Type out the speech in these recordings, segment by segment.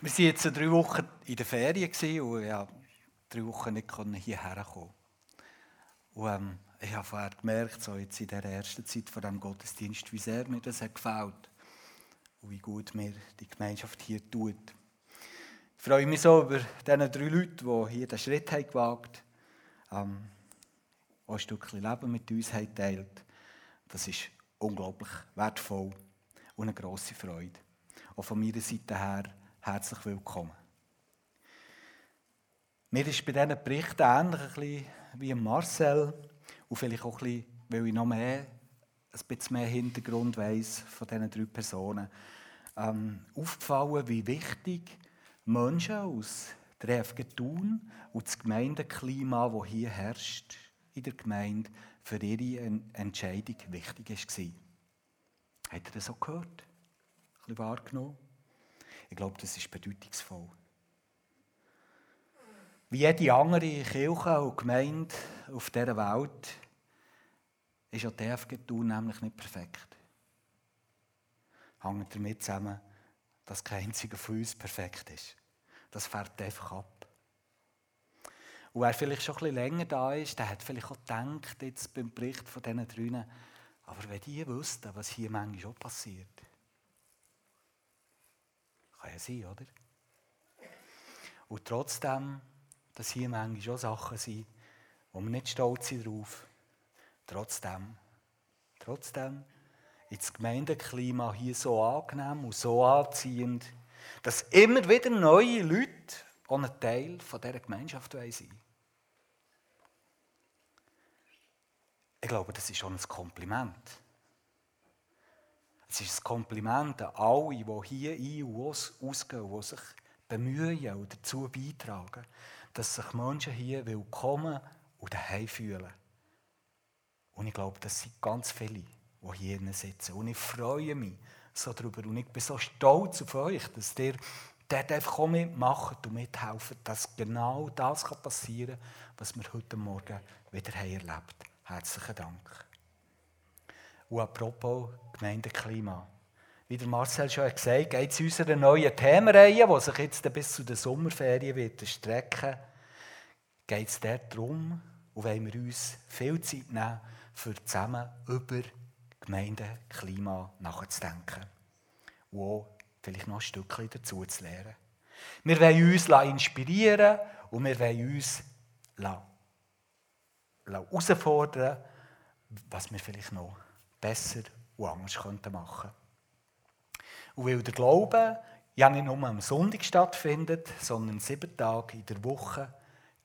Wir waren jetzt drei Wochen in der Ferien und ja, drei Wochen nicht hierher kommen. Und ähm, ich habe vorher gemerkt, so jetzt in der ersten Zeit von diesem Gottesdienst, wie sehr mir das hat gefällt und wie gut mir die Gemeinschaft hier tut. Ich freue mich so über diese drei Leute, die hier den Schritt haben gewagt haben, ähm, ein Stückchen Leben mit uns haben teilt. Das ist unglaublich wertvoll und eine grosse Freude. Auch von meiner Seite her herzlich willkommen. Mir ist bei diesen Berichten ähnlich wie Marcel und vielleicht auch ein bisschen, weil ich noch mehr, ein bisschen mehr Hintergrund weiss von diesen drei Personen, ähm, aufgefallen, wie wichtig Menschen aus der FG Thun und das Gemeindeklima, das hier herrscht in der Gemeinde, für ihre Entscheidung wichtig war. Habt ihr das auch gehört? Ein bisschen wahrgenommen? Ich glaube, das ist bedeutungsvoll. Wie jede andere Kirche und Gemeinde auf dieser Welt ist auch die DFG Thun nämlich nicht perfekt. Hängt damit zusammen, dass kein einziger von uns perfekt ist. Das fährt einfach ab. Und wer vielleicht schon ein bisschen länger da ist, der hat vielleicht auch gedacht, jetzt beim Bericht von diesen drinnen, aber wenn die wüssten, was hier manchmal schon passiert, kann ja sein, oder? Und trotzdem, dass hier manchmal schon Sachen sind, wo wir nicht stolz sind drauf, trotzdem, trotzdem ist das Gemeindeklima hier so angenehm und so anziehend, dass immer wieder neue Leute auch ein Teil dieser Gemeinschaft sein. Ich glaube, das ist schon ein Kompliment. Es ist ein Kompliment an alle, die hier ein- und ausgehen, die sich bemühen und dazu beitragen, dass sich Menschen hier willkommen und daheim fühlen. Und ich glaube, das sind ganz viele, die hier sitzen. Und ich freue mich so darüber. Und ich bin so stolz auf euch, dass ihr dort einfach mitmacht und mithelfen, dass genau das passieren kann, was wir heute Morgen wieder erlebt haben. Herzlichen Dank. Und apropos Gemeindeklima. Wie der Marcel schon gesagt hat, geht es unserer neuen Themenreihe, die sich jetzt bis zu den Sommerferien wird strecken geht es darum, und wollen wir uns viel Zeit nehmen, für zusammen über Gemeindeklima nachzudenken. Und auch vielleicht noch ein Stückchen dazu zu lernen. Wir wollen uns inspirieren und wir wollen uns herausfordern, was wir vielleicht noch besser und anders könnten machen Und weil der Glaube ja nicht nur am Sonntag stattfindet, sondern sieben Tage in der Woche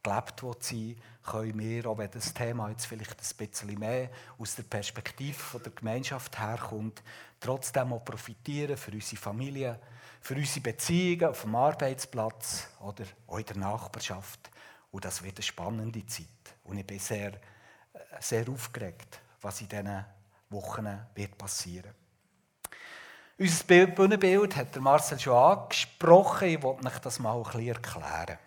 gelebt sein können wir, auch wenn das Thema jetzt vielleicht ein bisschen mehr aus der Perspektive der Gemeinschaft herkommt, trotzdem auch profitieren für unsere Familie, für unsere Beziehungen auf dem Arbeitsplatz oder auch in der Nachbarschaft. Und das wird eine spannende Zeit. Und ich bin sehr, sehr aufgeregt, was in diesen Wochen wird passieren. Unser Bühnenbild hat Marcel schon angesprochen. Ich wollte euch das mal ein bisschen erklären.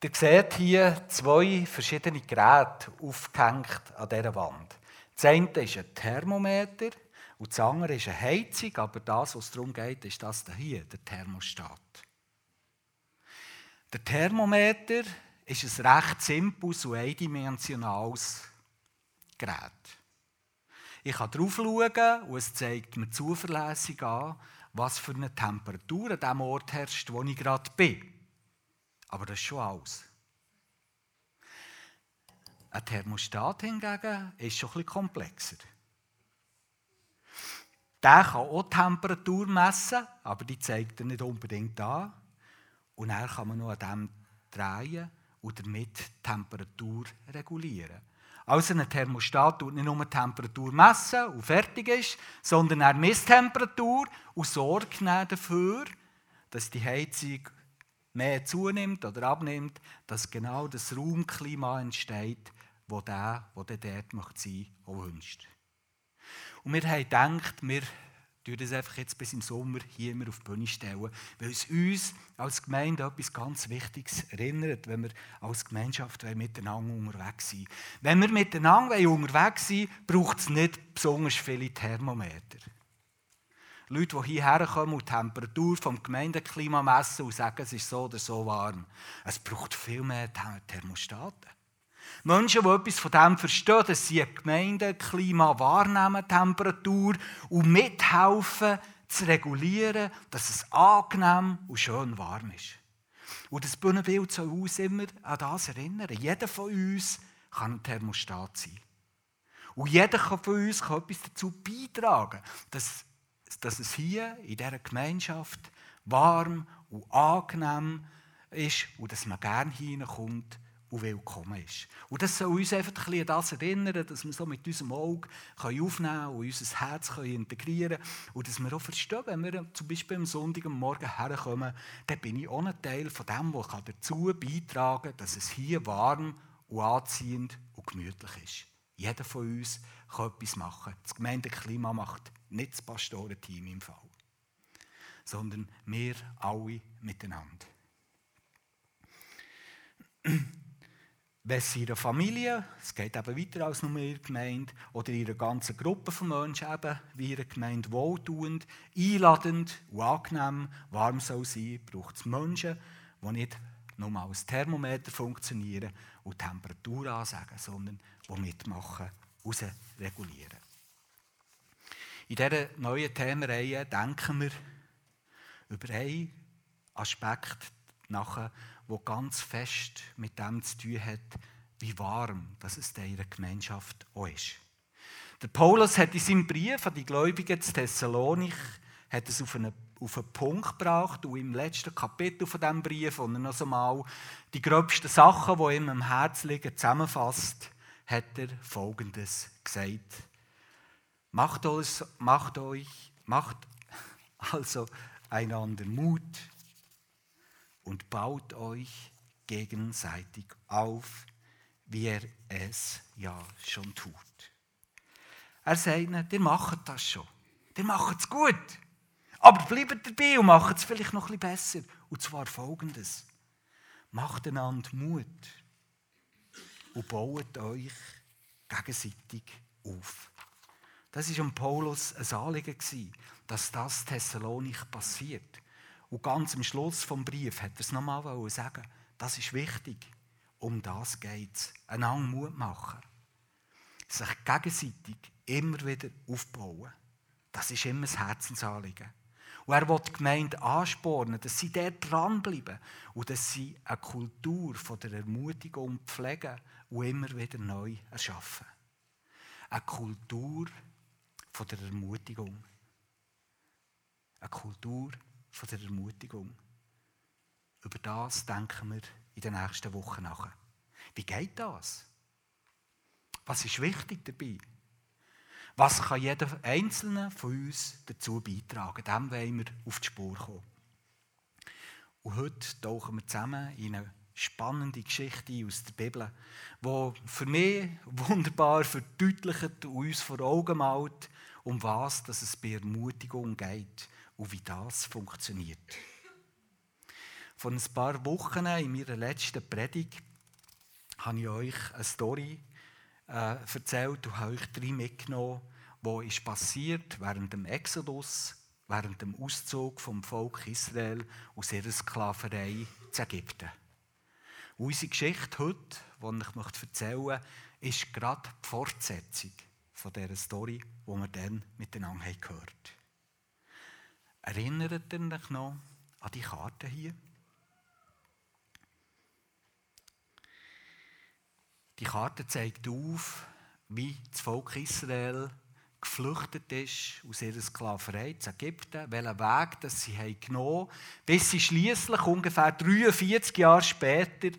Ihr seht hier zwei verschiedene Geräte aufgehängt an dieser Wand. Das eine ist ein Thermometer und das andere ist eine Heizung, aber das, was darum geht, ist das hier, der Thermostat. Der Thermometer ist ein recht simples und eindimensionales Gerät. Ich kann drauf schauen und es zeigt mir zuverlässig an, was für eine Temperatur an dem Ort herrscht, wo ich gerade bin. Aber das ist schon alles. Ein Thermostat hingegen ist schon bisschen komplexer. Der kann auch die Temperatur messen, aber die zeigt er nicht unbedingt an. Und dann kann man noch an dem drehen damit die Temperatur regulieren. Also ein Thermostat tut nicht nur die Temperatur messen und fertig ist, sondern er misst Temperatur und sorgt dafür, dass die Heizung mehr zunimmt oder abnimmt, dass genau das Raumklima entsteht, wo der, wo der dort möchte sein, auch wünscht. Und wir haben gedacht, wir tun das einfach jetzt bis im Sommer hier immer auf die Bühne stellen, weil es uns als Gemeinde etwas ganz Wichtiges erinnert, wenn wir als Gemeinschaft miteinander unterwegs sind. Wenn wir miteinander unterwegs sind, braucht es nicht besonders viele Thermometer. Leute, die hierher kommen und die Temperatur vom Gemeindeklima messen und sagen, es ist so oder so warm. Es braucht viel mehr Thermostaten. Menschen, die etwas von dem verstehen, dass sie ein Gemeindeklima wahrnehmen, Temperatur, und mithelfen, zu regulieren, dass es angenehm und schön warm ist. Und das Bühnenbild soll uns immer an das erinnern. Jeder von uns kann ein Thermostat sein. Und jeder von uns kann etwas dazu beitragen, dass, dass es hier in dieser Gemeinschaft warm und angenehm ist und dass man gerne hineinkommt und willkommen ist. Und das soll uns einfach ein bisschen das erinnern, dass wir so mit unserem Auge aufnehmen können und unser Herz integrieren können. Und dass wir auch verstehen, wenn wir zum Beispiel am Sonntag am Morgen herkommen, dann bin ich auch ein Teil von dem, der dazu beitragen kann, dass es hier warm und anziehend und gemütlich ist. Jeder von uns kann etwas machen. Das Gemeindeklima macht nicht das Pastorenteam im Fall, sondern wir alle miteinander wenn sie ihre Familie, es geht eben weiter als nur ihre Gemeinde, oder ihre ganze Gruppe von Menschen eben, wie ihre Gemeinde wohltuend, einladend und angenehm, warm soll sein, braucht es Menschen, die nicht nur als Thermometer funktionieren und Temperatur ansagen, sondern die mitmachen, raus regulieren. In dieser neuen Themenreihe denken wir über einen Aspekt nachher, wo ganz fest mit dem zu tun hat, wie warm dass es in ihrer Gemeinschaft auch ist. Der Paulus hat in seinem Brief an die Gläubigen zu Thessalonik hat es auf einen, auf einen Punkt gebracht und im letzten Kapitel von diesem Brief, wo er noch einmal die gröbsten Sachen, die ihm am Herzen liegen, zusammenfasst, hat er Folgendes gesagt. Macht, euch, macht euch, macht also einander Mut, und baut euch gegenseitig auf, wie er es ja schon tut. Er sagt ihnen, ihr macht das schon. Ihr macht es gut. Aber bleibt dabei und macht es vielleicht noch ein besser. Und zwar folgendes. Macht einander Mut und baut euch gegenseitig auf. Das war Paulus ein Anliegen, dass das Thessalonik passiert. Und ganz am Schluss vom Brief hat er es nochmal sagen, das ist wichtig. Um das geht es. Einander Mut machen. Sich gegenseitig immer wieder aufbauen. Das ist immer das Herzensanliegen. Und er will die Gemeinde anspornen, dass sie dort dranbleiben und dass sie eine Kultur der Ermutigung pflegen und immer wieder neu erschaffen. Eine Kultur der Ermutigung. Eine Kultur von der Ermutigung. Über das denken wir in den nächsten Wochen nach. Wie geht das? Was ist wichtig dabei? Was kann jeder Einzelne von uns dazu beitragen? Dem wollen wir auf die Spur kommen. Und heute tauchen wir zusammen in eine spannende Geschichte aus der Bibel, die für mich wunderbar verdeutlicht und uns vor Augen malt, um was dass es bei Ermutigung geht und wie das funktioniert. Vor ein paar Wochen in meiner letzten Predigt habe ich euch eine Story äh, erzählt und habe euch drei mitgenommen, wo passiert während dem Exodus, während dem Auszug vom Volk Israel aus ihrer Sklaverei zu Ägypten. Und unsere Geschichte heute, die ich euch erzählen möchte, ist gerade die Fortsetzung von dieser Story, die wir dann miteinander gehört haben. Erinnert ihr euch noch an die Karte hier? Die Karte zeigt auf, wie das Volk Israel geflüchtet ist aus ihrer Sklaverei zu Ägypten, welchen Weg das sie haben genommen bis sie schließlich ungefähr 43 Jahre später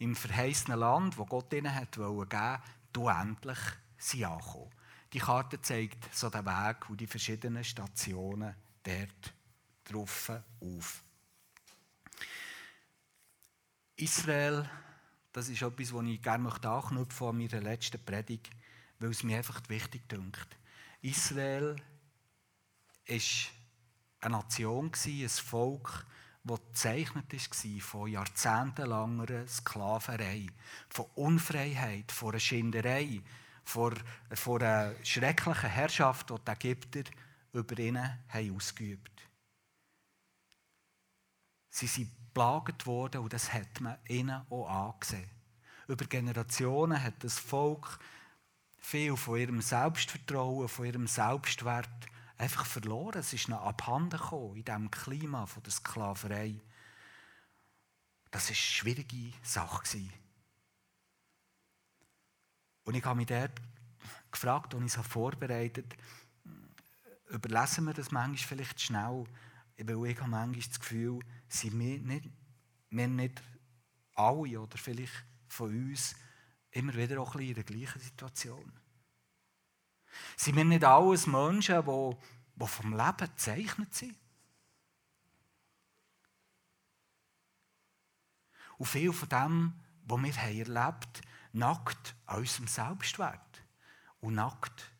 im verheißenen Land, wo Gott ihnen hat geben wollte, endlich sie ankommen. Die Karte zeigt so den Weg und die verschiedenen Stationen dort drauf auf. Israel, das ist etwas, was ich gerne anknüpfen an meiner letzten Predigt, weil es mir einfach wichtig dünkt. Israel war eine Nation, ein Volk, das gezeichnet war von jahrzehntelanger Sklaverei, von Unfreiheit, von einer Schinderei, von einer schrecklichen Herrschaft, die die Ägypter über ihnen haben ausgeübt. Sie sind plagt worden und das hat man ihnen auch angesehen. Über Generationen hat das Volk viel von ihrem Selbstvertrauen, von ihrem Selbstwert einfach verloren. Es ist noch abhanden gekommen in diesem Klima von der Sklaverei. Das war eine schwierige Sache. Und ich habe mich dort gefragt, als ich es vorbereitet habe, überlesen wir das manchmal vielleicht schnell, weil ich habe manchmal das Gefühl, sind wir nicht, wir nicht alle oder vielleicht von uns immer wieder auch ein bisschen in der gleichen Situation. Sind wir nicht alles Menschen, die, die vom Leben gezeichnet sind? Und viel von dem, was wir haben erlebt nackt an unserem Selbstwert und nackt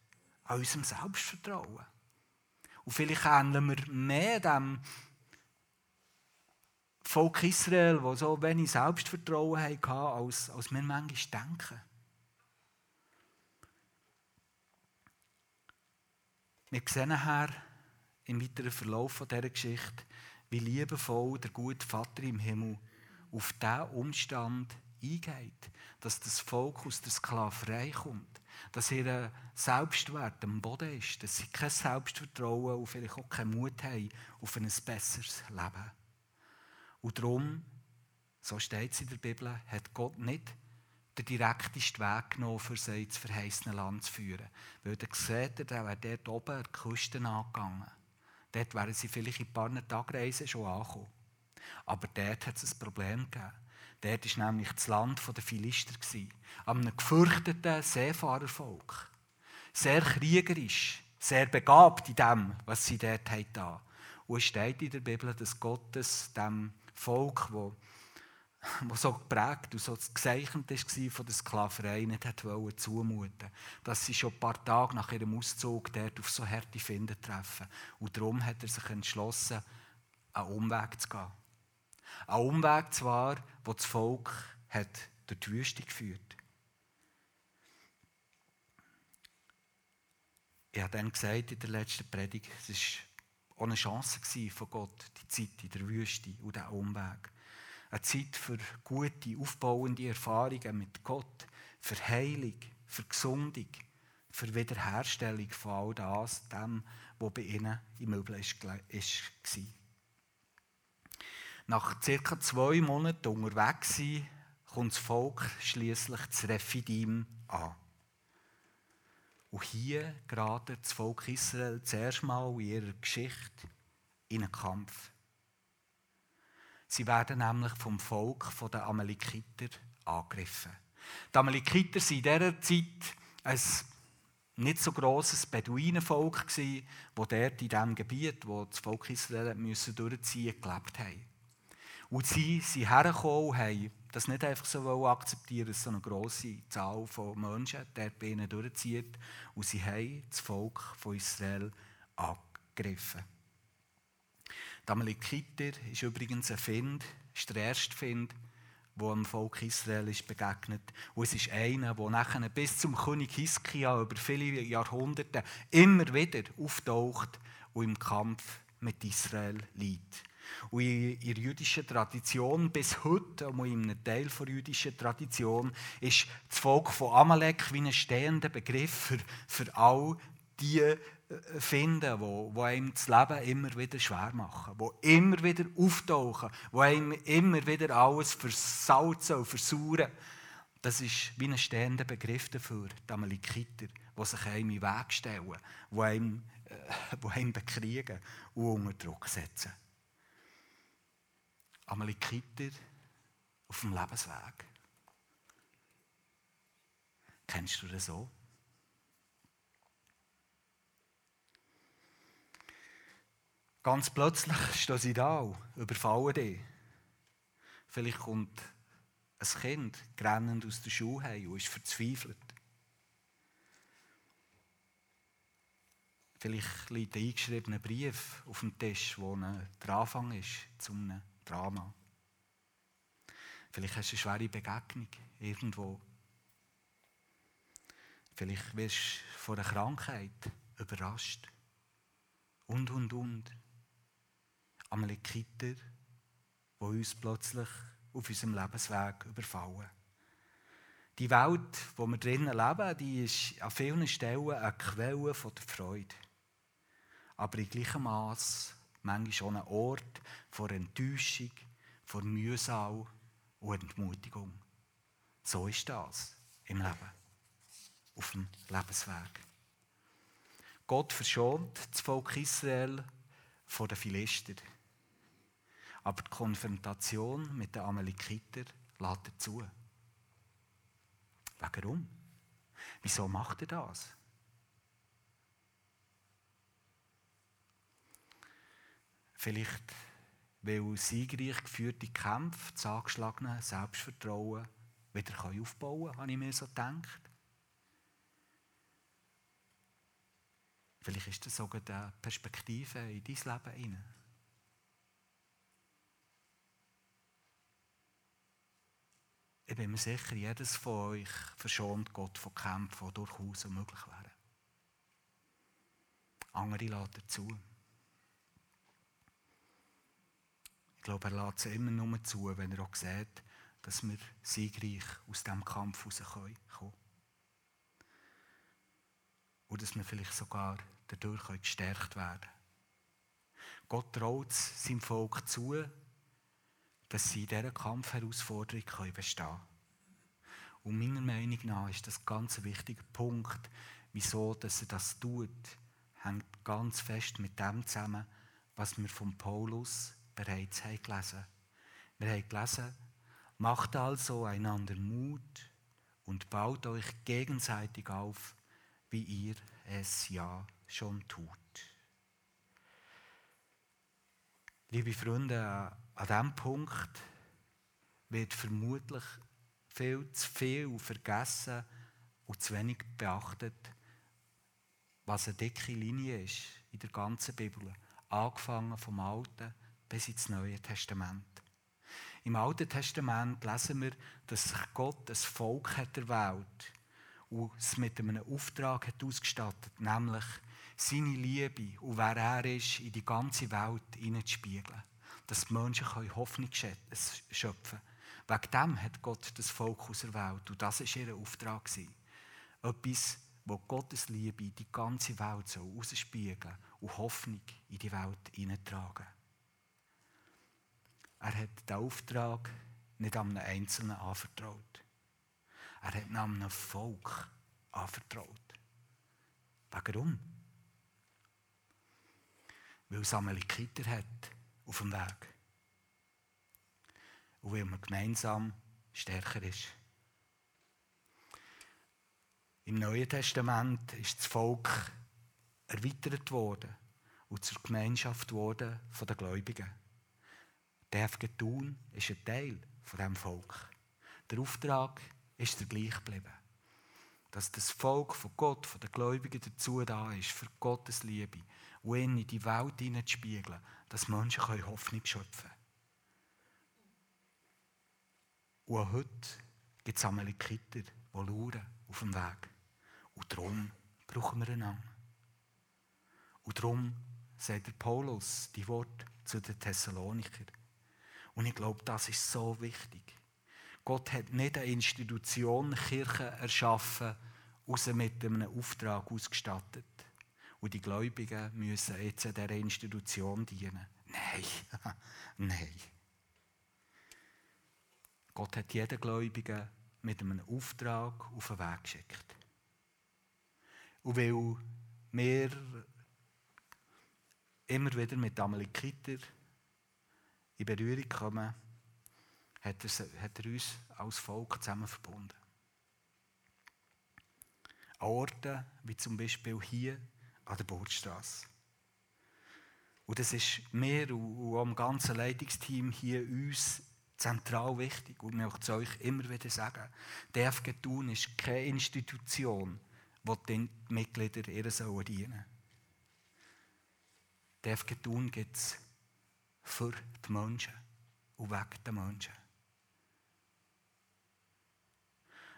an unserem Selbstvertrauen. Und vielleicht ähneln wir mehr dem Volk Israel, das so wenig Selbstvertrauen hatte, als, als wir manchmal denken. Wir sehen nachher im weiteren Verlauf dieser Geschichte, wie liebevoll der gute Vater im Himmel auf diesen Umstand eingeht, dass das Volk aus der Sklaverei kommt, dass ihr Selbstwert am Boden ist, dass sie kein Selbstvertrauen und vielleicht auch keinen Mut haben auf ein besseres Leben. Und darum, so steht es in der Bibel, hat Gott nicht den direktesten Weg genommen, für sie ins verheißene Land zu führen. Weil er sieht, er wäre dort oben an die Küste angegangen. Dort wären sie vielleicht in ein paar Tagen schon angekommen. Aber dort hat es ein Problem gegeben. Dort war nämlich das Land der Philister. Einem gefürchteten Seefahrervolk. Sehr kriegerisch, sehr begabt in dem, was sie dort haben. Und es steht in der Bibel, dass Gottes dem Volk, das wo so geprägt und so gezeichnet war von der Sklaverei, nicht hat zumuten Dass sie schon ein paar Tage nach ihrem Auszug dort auf so harte Finden treffen. Und darum hat er sich entschlossen, einen Umweg zu gehen. Ein Umweg zwar, wo das Volk hat durch die Wüste geführt Ich habe dann gesagt in der letzten Predigt, es war auch eine Chance von Gott, die Zeit in der Wüste und der Umweg. Eine Zeit für gute, aufbauende Erfahrungen mit Gott, für Heilung, für Gesundung, für Wiederherstellung von all das, dem, was bei ihnen im Möbel war. Nach circa zwei Monaten unterwegs sein, kommt das Volk schließlich zu Refidim an. Und hier gerade das Volk Israel zuerst mal in ihrer Geschichte in einen Kampf. Sie werden nämlich vom Volk der Amalekiter angegriffen. Die Amalekiter waren in dieser Zeit ein nicht so grosses Beduinenvolk, das dort in diesem Gebiet, wo das Volk Israel durchziehen musste, gelebt haben. Und sie sind hergekommen und haben das nicht einfach so akzeptieren, dass so eine grosse Zahl von Menschen dort bei ihnen durchzieht. Und sie haben das Volk von Israel angegriffen. Amalekiter ist übrigens ein Find, ist der erste Find, der dem Volk Israel ist begegnet. Und es ist einer, der nachher bis zum König Hiskia über viele Jahrhunderte immer wieder auftaucht und im Kampf mit Israel liegt. Und in der jüdischen Tradition bis heute, in einem Teil der jüdischen Tradition, ist das Volk von Amalek wie ein stehender Begriff für, für all die äh, finden, wo, wo einem das Leben immer wieder schwer machen, wo immer wieder auftauchen, wo einem immer wieder alles versalzen und versauern. Das ist wie ein stehender Begriff dafür, die Amalekiter, die sich einem in den Weg stellen, die einem, äh, einem bekriegen und unter Druck setzen. Amalekiter auf dem Lebensweg. Kennst du das so? Ganz plötzlich stehen sie da überfallen dich. Vielleicht kommt ein Kind grennend aus der Schule heim und ist verzweifelt. Vielleicht liegt ein eingeschriebener Brief auf dem Tisch, wo der Anfang ist zu einem Drama. Vielleicht hast du eine schwere Begegnung irgendwo. Vielleicht wirst du von einer Krankheit überrascht. Und, und, und. Amalekiter, die uns plötzlich auf unserem Lebensweg überfallen. Die Welt, wo wir drinnen leben, die ist an vielen Stellen eine Quelle der Freude. Aber in gleichem Maß manchmal schon ein Ort von Enttäuschung, von Mühsal und Entmutigung. So ist das im Leben, auf dem Lebensweg. Gott verschont das Volk Israel vor den Philister. Aber die Konfrontation mit den Amalekiter lädt dazu. Warum? Wieso macht er das? Vielleicht, weil siegreich geführte Kämpfe das angeschlagene Selbstvertrauen wieder aufbauen können, habe ich mir so gedacht. Vielleicht ist das sogar eine Perspektive in dein Leben hinein. Ich bin mir sicher, jedes von euch verschont Gott von Kämpfen, die durchaus möglich wären. Andere laden dazu. Ich glaube, er lädt sie immer nur zu, wenn er auch sieht, dass wir siegreich aus diesem Kampf rauskommen können. Und dass wir vielleicht sogar dadurch gestärkt werden können. Gott traut seinem Volk zu, dass sie in dieser Kampfherausforderung bestehen können. Und meiner Meinung nach ist das ganz ein wichtiger Punkt, wieso dass er das tut, hängt ganz fest mit dem zusammen, was wir von Paulus bereits haben gelesen Wir haben gelesen, macht also einander Mut und baut euch gegenseitig auf, wie ihr es ja schon tut. Liebe Freunde, an diesem Punkt wird vermutlich viel zu viel vergessen und zu wenig beachtet, was eine dicke Linie ist in der ganzen Bibel, angefangen vom Alten bis ins Neue Testament. Im Alten Testament lesen wir, dass sich Gott ein Volk hat erwählt und es mit einem Auftrag hat ausgestattet, nämlich seine Liebe und wer er ist, in die ganze Welt hineinzuspiegeln. Dass die Menschen Hoffnung schöpfen können. Wegen dem hat Gott das Volk auserwählt und das war ihr Auftrag. Etwas, wo Gottes Liebe in die ganze Welt ausspiegeln und Hoffnung in die Welt hineintragen. Er hat den Auftrag nicht einem Einzelnen anvertraut. Er hat einem Volk anvertraut. Warum? Weil es Amalekiter hat auf dem Weg. Und weil man gemeinsam stärker ist. Im Neuen Testament ist das Volk erweitert worden und zur Gemeinschaft worden von den Gläubigen. Der FG Thun ist ein Teil von diesem Volk. Der Auftrag ist der gleich geblieben. Dass das Volk von Gott, von den Gläubigen dazu da ist, für Gottes Liebe und ihn in die Welt hineinzuspiegeln, dass Menschen Hoffnung schöpfen können. Und heute gibt es Amalekiter, die lauern auf dem Weg. Und darum brauchen wir einander. Und darum sagt der Paulus die Worte zu den Thessaloniker. Und ich glaube, das ist so wichtig. Gott hat nicht eine Institution, Kirche erschaffen, aus mit einem Auftrag ausgestattet. Und die Gläubigen müssen jetzt dieser Institution dienen. Nein, nein. Gott hat jeden Gläubigen mit einem Auftrag auf den Weg geschickt. Und weil wir immer wieder mit Amalekiter in Berührung kommen, hat er, hat er uns als Volk zusammen verbunden. An Orten wie zum Beispiel hier an der Bordstraße. Und das ist mir und am ganzen Leitungsteam hier uns zentral wichtig. Und ich möchte es euch immer wieder sagen, die FG Thun ist keine Institution, wo die Mitglieder ihr dienen sollen. Die FG Thun gibt es für die Menschen und wegen der Menschen.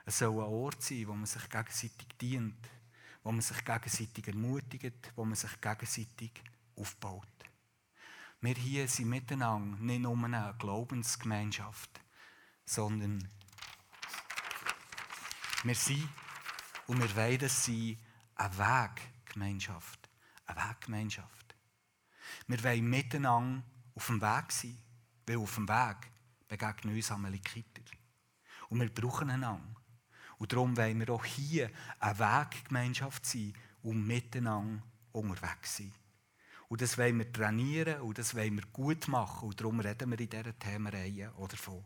Es soll ein Ort sein, wo man sich gegenseitig dient, wo man sich gegenseitig ermutigt, wo man sich gegenseitig aufbaut. Wir hier sind miteinander nicht nur eine Glaubensgemeinschaft, sondern wir sind und wir wollen es sein, eine Weggemeinschaft. Eine Weggemeinschaft. Wir wollen miteinander auf dem Weg sein, weil auf dem Weg begegnen uns Amalekiter. Und wir brauchen einander. Und darum wollen wir auch hier eine Weggemeinschaft sein und miteinander unterwegs sein. Und das wollen wir trainieren und das wollen wir gut machen. Und darum reden wir in dieser Themenreihe auch davon.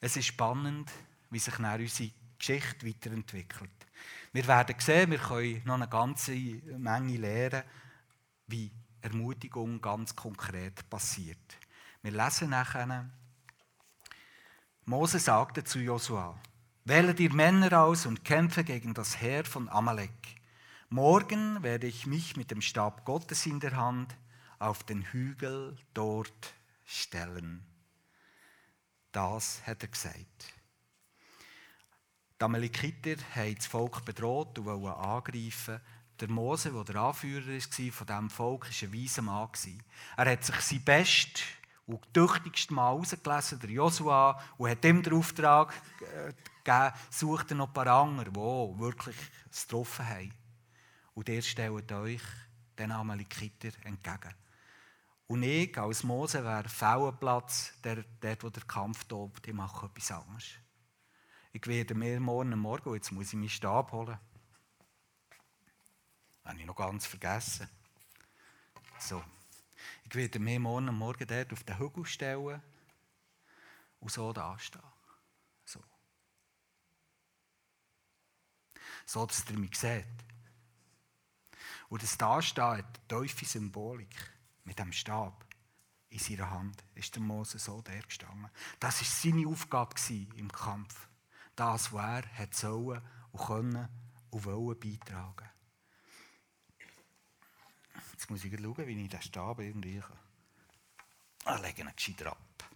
Es ist spannend, wie sich nach unsere Geschichte weiterentwickelt. Wir werden sehen, wir können noch eine ganze Menge lernen, wie Ermutigung ganz konkret passiert. Wir lesen nachher, Mose sagte zu Josua, wähle dir Männer aus und kämpfe gegen das Heer von Amalek. Morgen werde ich mich mit dem Stab Gottes in der Hand auf den Hügel dort stellen. Das hat er gesagt. Die Amalekiter haben das Volk bedroht und wollten angreifen. Der Mose, der der Anführer war von diesem Volk, war ein weiser Mann. Er hat sich sein Bestes und tüchtigste Mal ausgelesen, der Josua, und hat ihm den Auftrag äh, gegeben, sucht noch ein paar andere, die wirklich es getroffen haben. Und ihr stellt euch den Amalekiter entgegen. Und ich als Mose wäre Fellenplatz, der, dort wo der Kampf tobt, ich mache etwas anderes. Ich werde mir morgen Morgen, jetzt muss ich meinen Stab holen. Habe ich noch ganz vergessen. So. Ich werde mir morgen Morgen dort auf den Hügel stellen und so da stehen. So. So, dass ihr mich seht. Und das Dastehen hat eine tiefe Symbolik. Mit dem Stab in seiner Hand ist der Mose so der gestanden. Das war seine Aufgabe im Kampf. Das, was er sollen und können und wollen beitragen. Jetzt muss ich schauen, wie ich den Stab irgendwie kann. Ah, lege ihn gescheiter ab.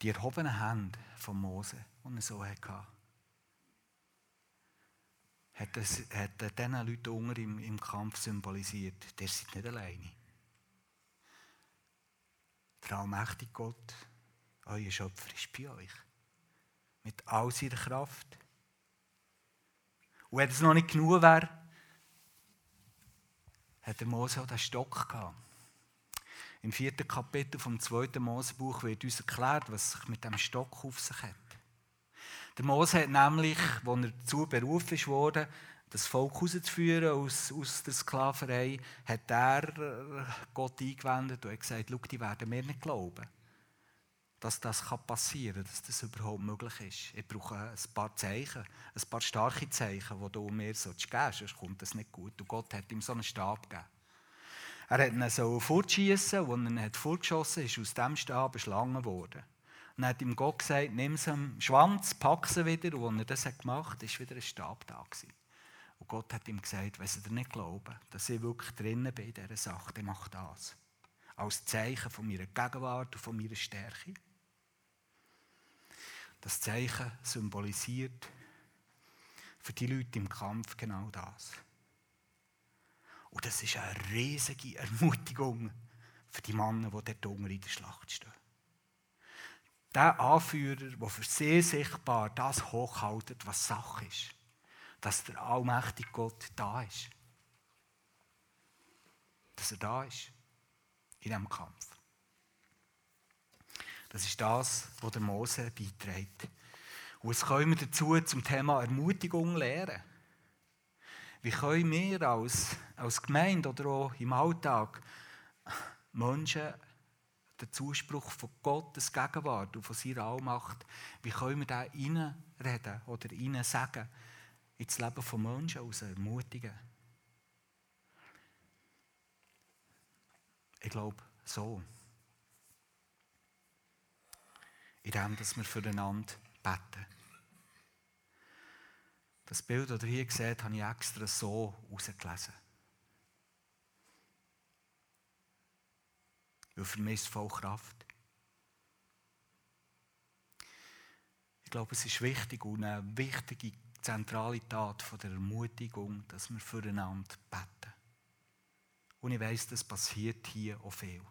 Die erhobenen Hände von Mose, die er so hatte, hat, es, hat diesen Leuten unter im, im Kampf symbolisiert. Der seid nicht alleine. Der allmächtige Gott, euer Schöpfer, ist bei euch. Mit all seiner Kraft. Und wenn es noch nicht genug wäre, hat der Mose auch den Stock gehabt. Im vierten Kapitel vom zweiten Mosebuch wird uns erklärt, was sich mit dem Stock auf sich hat. Der Mose hat nämlich, als er dazu berufen wurde, das Volk herauszuführen aus, aus der Sklaverei, hat er Gott eingewendet und hat gesagt, schau, die werden mir nicht glauben, dass das passieren kann, dass das überhaupt möglich ist. Ich brauche ein paar Zeichen, ein paar starke Zeichen, die du mir so geben sonst kommt das nicht gut. Und Gott hat ihm so einen Stab gegeben. Er hat ihn so fortschießen und er ihn fortgeschossen ist aus dem Stab eine Schlange geworden. Und dann hat ihm Gott gesagt, nimm am Schwanz, pack sie wieder. Und als er das gemacht hat, war wieder ein Stab da. Gewesen. Und Gott hat ihm gesagt, wenn sie dir nicht glauben, dass ich wirklich drinnen bin in dieser Sache, dann mach das. Als Zeichen von meiner Gegenwart und von meiner Stärke. Das Zeichen symbolisiert für die Leute im Kampf genau das. Und das ist eine riesige Ermutigung für die Männer, die dort unten in der Schlacht stehen. Der Anführer, der für sie sichtbar das hochhaltet, was Sache ist. Dass der allmächtige Gott da ist. Dass er da ist. In diesem Kampf. Das ist das, was der Mose beiträgt. Und jetzt können wir dazu zum Thema Ermutigung lernen. Wie können wir als, als Gemeinde oder auch im Alltag Menschen den Zuspruch von Gottes Gegenwart und von seiner Allmacht, wie können wir da reinreden oder ihnen sagen, ins Leben von Menschen aus ermutigen? Ich glaube, so. In dem, dass wir füreinander beten. Das Bild, das ihr hier seht, habe ich extra so herausgelesen. Weil für mich ist es voll Kraft. Ich glaube, es ist wichtig und eine wichtige zentrale Tat von der Ermutigung, dass wir füreinander beten. Und ich weiß, das passiert hier auch viel.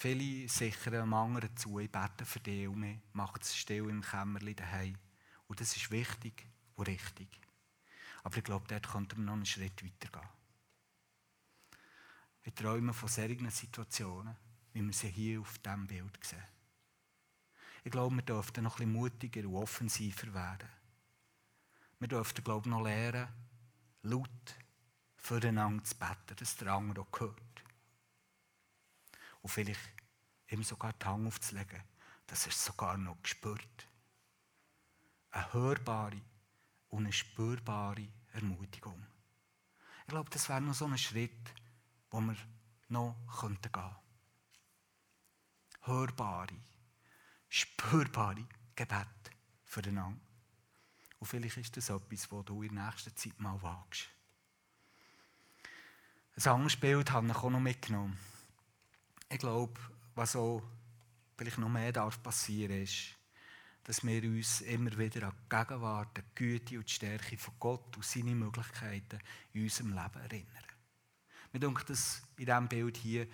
Viele sichern am anderen zu, ich bete für dich und mich, macht es still im Kämmerchen daheim. Und das ist wichtig und richtig. Aber ich glaube, dort könnte man noch einen Schritt weitergehen. Ich träume von solchen Situationen, wie wir sie hier auf diesem Bild sehen. Ich glaube, wir dürften noch bisschen mutiger und offensiver werden. Wir dürften, glaube ich, noch lernen, laut füreinander zu beten, dass der andere auch hört. Und vielleicht ihm sogar die Hand aufzulegen, dass er es sogar noch spürt. Eine hörbare und eine spürbare Ermutigung. Ich glaube, das wäre noch so ein Schritt, wo wir noch gehen könnten. Hörbare, spürbare Gebet füreinander. Und vielleicht ist das etwas, was du in der nächsten Zeit mal wagst. Ein anderes Bild habe ich auch noch mitgenommen. Ich glaube, was auch vielleicht noch mehr darf passieren ist, dass wir uns immer wieder an die Gegenwart, die Güte und die Stärke von Gott und seine Möglichkeiten in unserem Leben erinnern. Wir denken, dass in diesem Bild hier,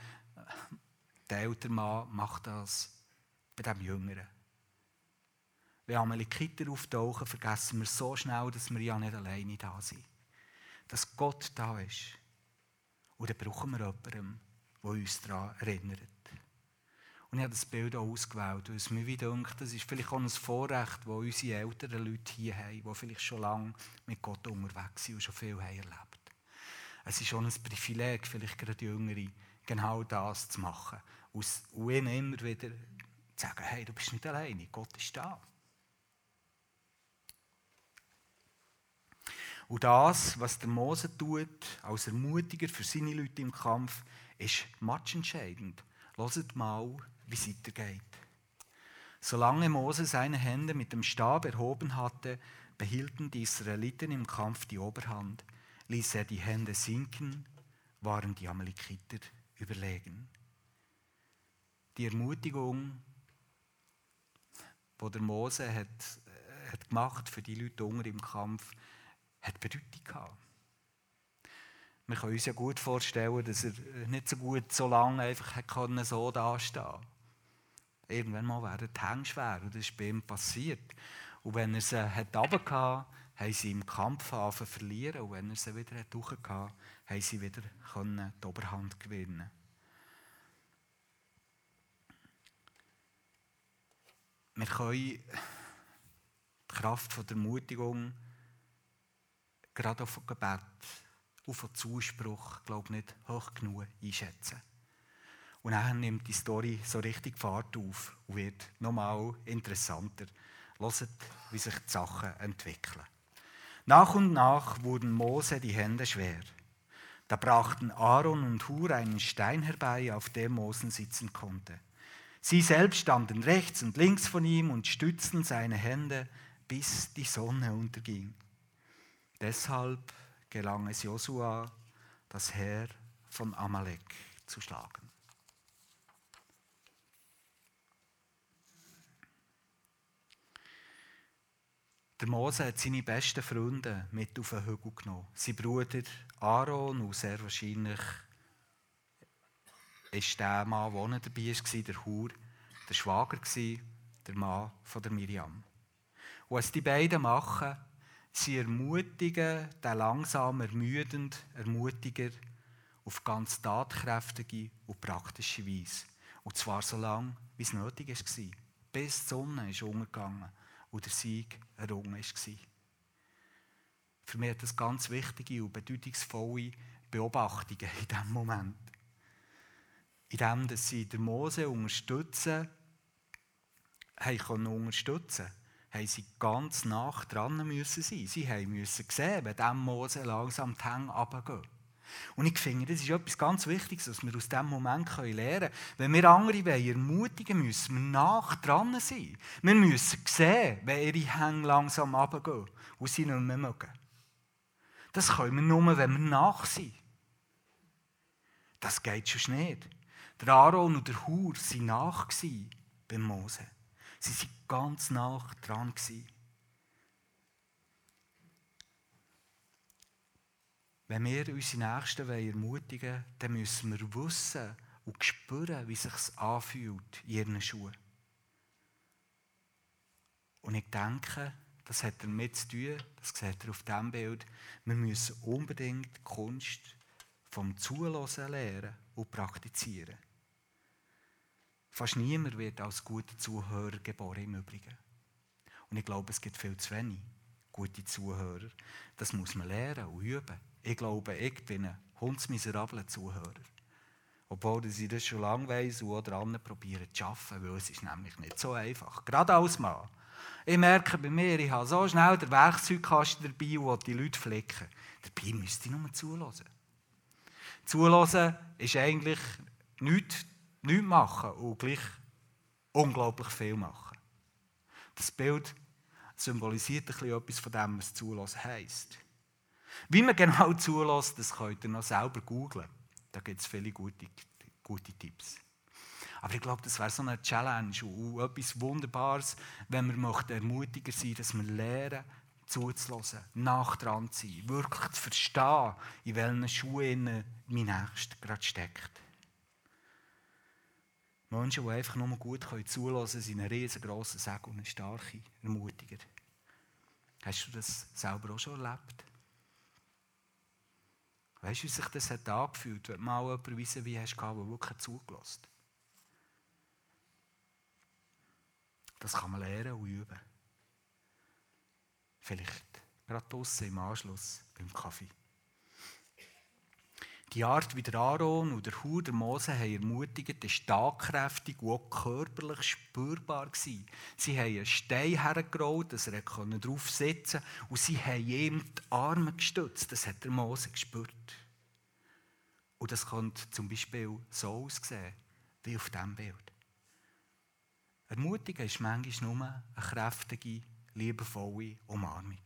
der ältere Mann macht das bei dem Jüngeren. Wenn Amalekiter auftauchen, vergessen wir so schnell, dass wir ja nicht alleine da sind. Dass Gott da ist. Und dann brauchen wir jemanden, der uns daran erinnert. Und ich habe das Bild auch ausgewählt, weil es mir wieder denkt, das ist vielleicht auch ein Vorrecht, das unsere älteren Leute hier haben, die vielleicht schon lange mit Gott unterwegs sind und schon viel haben erlebt. Es ist schon ein Privileg, vielleicht gerade Jüngere, genau das zu machen. Und ihnen immer wieder zu sagen, hey, du bist nicht alleine, Gott ist da. Und das, was der Mose tut, als Ermutiger für seine Leute im Kampf, ist matchentscheidend. Hört mal, wie es weitergeht. Solange Mose seine Hände mit dem Stab erhoben hatte, behielten die Israeliten im Kampf die Oberhand. Ließ er die Hände sinken, waren die Amalekiter überlegen. Die Ermutigung, die der Mose hat, äh, hat gemacht für die Leute unten im Kampf, hat Bedeutung gehabt. Wir können uns ja gut vorstellen, dass er nicht so gut so lange einfach hat so dastehen konnte. Irgendwann mal werden die Hände schwer und das ist bei ihm passiert. Und wenn er sie hat runtergehauen, haben sie im Kampf angefangen verlieren und wenn er sie wieder hochgehauen haben sie wieder die Oberhand gewinnen Wir können die Kraft der Ermutigung gerade auf von Gebet und von Zuspruch, glaube ich, nicht hoch genug einschätzen. Und dann nimmt die Story so richtig Fahrt auf und wird nochmal interessanter. Hört, wie sich die Sachen entwickeln. Nach und nach wurden Mose die Hände schwer. Da brachten Aaron und Hur einen Stein herbei, auf dem Mose sitzen konnte. Sie selbst standen rechts und links von ihm und stützten seine Hände, bis die Sonne unterging. Deshalb gelang es Josua, das Heer von Amalek zu schlagen. Der Mose hat seine besten Freunde mit auf den Hügel genommen. Sein Bruder Aaron und sehr wahrscheinlich ist der Mann, der dabei war, der Hur, der Schwager, der Mann von der Miriam. Und was die beiden machen, sie ermutigen den langsam ermüdenden Ermutiger auf ganz tatkräftige und praktische Weise. Und zwar so lange, wie es nötig war, bis die Sonne ist untergegangen und der Sieg errungen war. Für mich hat das ganz wichtige und bedeutungsvolle Beobachtungen in diesem Moment. In dem, dass sie den Mose unterstützen, haben unterstützen haben sie ganz nach dran müssen sein. Sie haben müssen sehen, wenn dem Mose langsam die Hänge runtergehen. Und ich finde, das ist etwas ganz Wichtiges, was wir aus diesem Moment lernen können. Wenn wir andere wollen, ermutigen, müssen wir nach dran sein. Wir müssen sehen, wenn ihre Hänge langsam runtergehen und sie nicht mehr mögen. Das können wir nur, wenn wir nach sind. Das geht schon nicht. Der Aaron und der Hur waren nach beim Mose. Sie waren ganz nah dran. Wenn wir unsere Nächsten ermutigen wollen, dann müssen wir wissen und spüren, wie es sich anfühlt in ihren Schuhen. Und ich denke, das hat damit zu tun, das seht ihr auf diesem Bild, wir müssen unbedingt die Kunst vom Zuhören lernen und praktizieren. Fast niemand wird als guter Zuhörer geboren im Übrigen. Und ich glaube, es gibt viel zu wenig gute Zuhörer. Das muss man lernen und üben. Ich glaube, ich bin ein hundsmiserabler Zuhörer. Obwohl ich das schon lange weiss und auch dran probiere zu arbeiten, weil es ist nämlich nicht so einfach. Gerade als Mann. Ich merke bei mir, ich habe so schnell den Werkzeugkasten dabei und die Leute flicken. Dabei müsste ich nur zulassen. Zulassen ist eigentlich nichts, nichts machen und gleich unglaublich viel machen. Das Bild symbolisiert ein bisschen etwas von dem, was zulassen heisst. Wie man genau zulässt, das könnt ihr noch selber googlen. Da gibt es viele gute, gute Tipps. Aber ich glaube, das wäre so eine Challenge und etwas Wunderbares, wenn wir ermutiger sein, dass wir lernen, zuzulassen, nach dran zu sein, wirklich zu verstehen, in welchen Schuhen mein Nächster gerade steckt. Menschen, die einfach nur gut zulassen können, sind ein riesengroßer Segen und ein starker Ermutiger. Hast du das selber auch schon erlebt? Weißt du, wie sich das hat angefühlt, wenn du mal jemanden wissen, wie hast der wirklich zugelassen Das kann man lernen und üben. Vielleicht gerade draussen im Anschluss beim Kaffee. Die Art, wie der Aaron und der Hur der Mose haben ermutigt, ist tatkräftig und auch körperlich spürbar. Sie haben einen Stein hergerollt, dass er drauf sitzen konnte, und sie haben ihm die Arme gestützt. Das hat der Mose gespürt. Und das könnte zum Beispiel so aussehen, wie auf diesem Bild. Ermutigen ist manchmal nur eine kräftige, liebevolle Umarmung.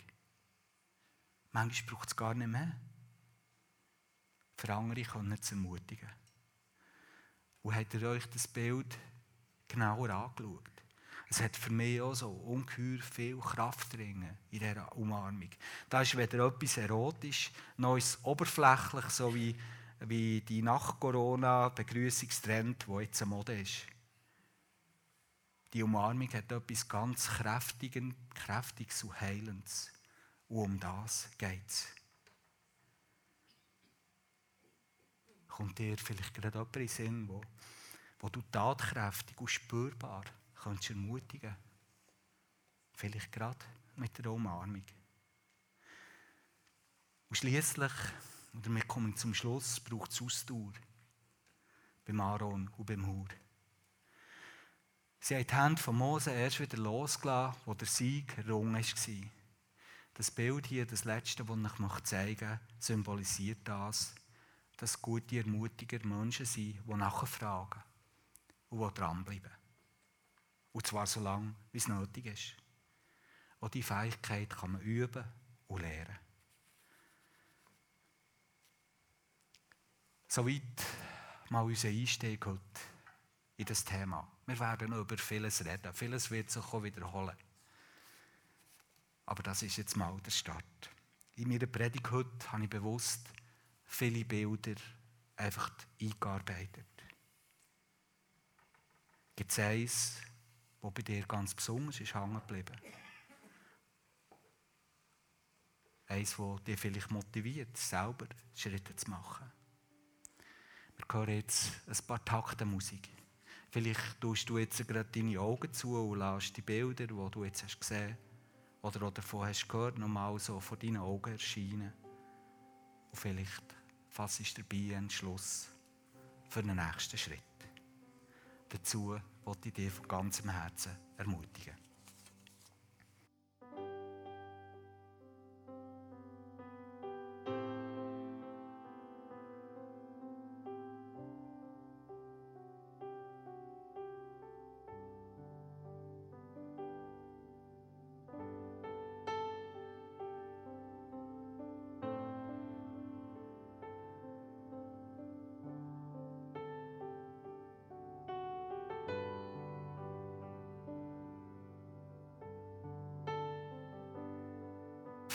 Manchmal braucht es gar nicht mehr. Für andere können zu ermutigen. Und habt ihr euch das Bild genauer angeschaut? Es hat für mich auch so ungeheuer viel Kraft drin in dieser Umarmung. Da ist weder etwas erotisch, noch ist oberflächlich, so wie, wie die Nach-Corona-Begrüßungstrend, der jetzt eine Mode ist. Die Umarmung hat etwas ganz Kräftiges und Heilendes. Und um das geht es. Kommt dir vielleicht gerade jemand in den Sinn, wo, wo du tatkräftig und spürbar kannst ermutigen Vielleicht gerade mit der Umarmung. Und schließlich, oder wir kommen zum Schluss, braucht es Ausdauer. Beim Aaron und beim Hur. Sie haben die Hände von Mose erst wieder losgelassen, wo der Sieg errungen war. Das Bild hier, das letzte, das ich zeigen möchte, symbolisiert das, dass gute Ermutiger Menschen sind, die nachfragen und die dranbleiben. Und zwar so lange, wie es nötig ist. Auch diese Fähigkeit kann man üben und lernen. Soweit mal unser Einstieg heute in das Thema. Wir werden noch über vieles reden. Vieles wird sich auch wiederholen. Aber das ist jetzt mal der Start. In meiner Predigt heute habe ich bewusst viele Bilder einfach eingearbeitet. Gibt es eins, das bei dir ganz besonders ist hängen geblieben? Eins, das dich vielleicht motiviert, selber Schritte zu machen. Wir hören jetzt ein paar Takte Musik. Vielleicht tust du jetzt gerade deine Augen zu und lässt die Bilder, die du jetzt hast gesehen oder davon hast gehört, nochmal so vor deinen Augen erscheinen. Und vielleicht fassst du dabei einen Schluss für den nächsten Schritt. Dazu wollte ich dich von ganzem Herzen ermutigen.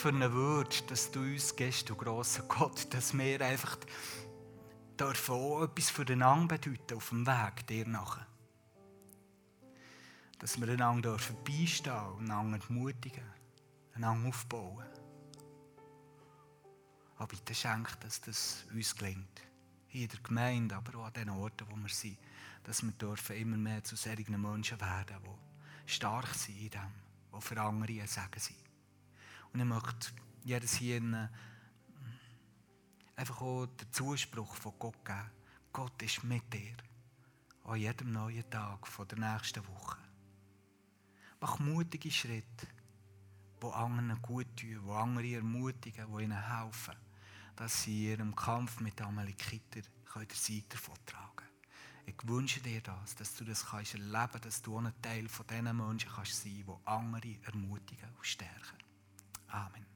Für einen Wort, dass du uns gibst, du grosser Gott, dass wir einfach dürfen auch etwas füreinander bedeuten auf dem Weg dir nachher. Dass wir einander dürfen beistehen und einander ermutigen, einander aufbauen. Aber bitte schenk, dass das uns gelingt. In der Gemeinde, aber auch an den Orten, wo wir sind. Dass wir dürfen immer mehr zu solchen Menschen werden, die stark sind in dem, die für andere ein Segen sind. Und ich möchte jedes hier einfach auch den Zuspruch von Gott geben. Gott ist mit dir. An jedem neuen Tag von der nächsten Woche. Mach mutige Schritte, die anderen gut tun, die andere ermutigen, die ihnen helfen, dass sie in ihrem Kampf mit Amalekiter den Sieg davon tragen Ich wünsche dir das, dass du das kannst erleben kannst, dass du auch ein Teil von diesen Menschen kannst sein kannst, die andere ermutigen und stärken. Amen.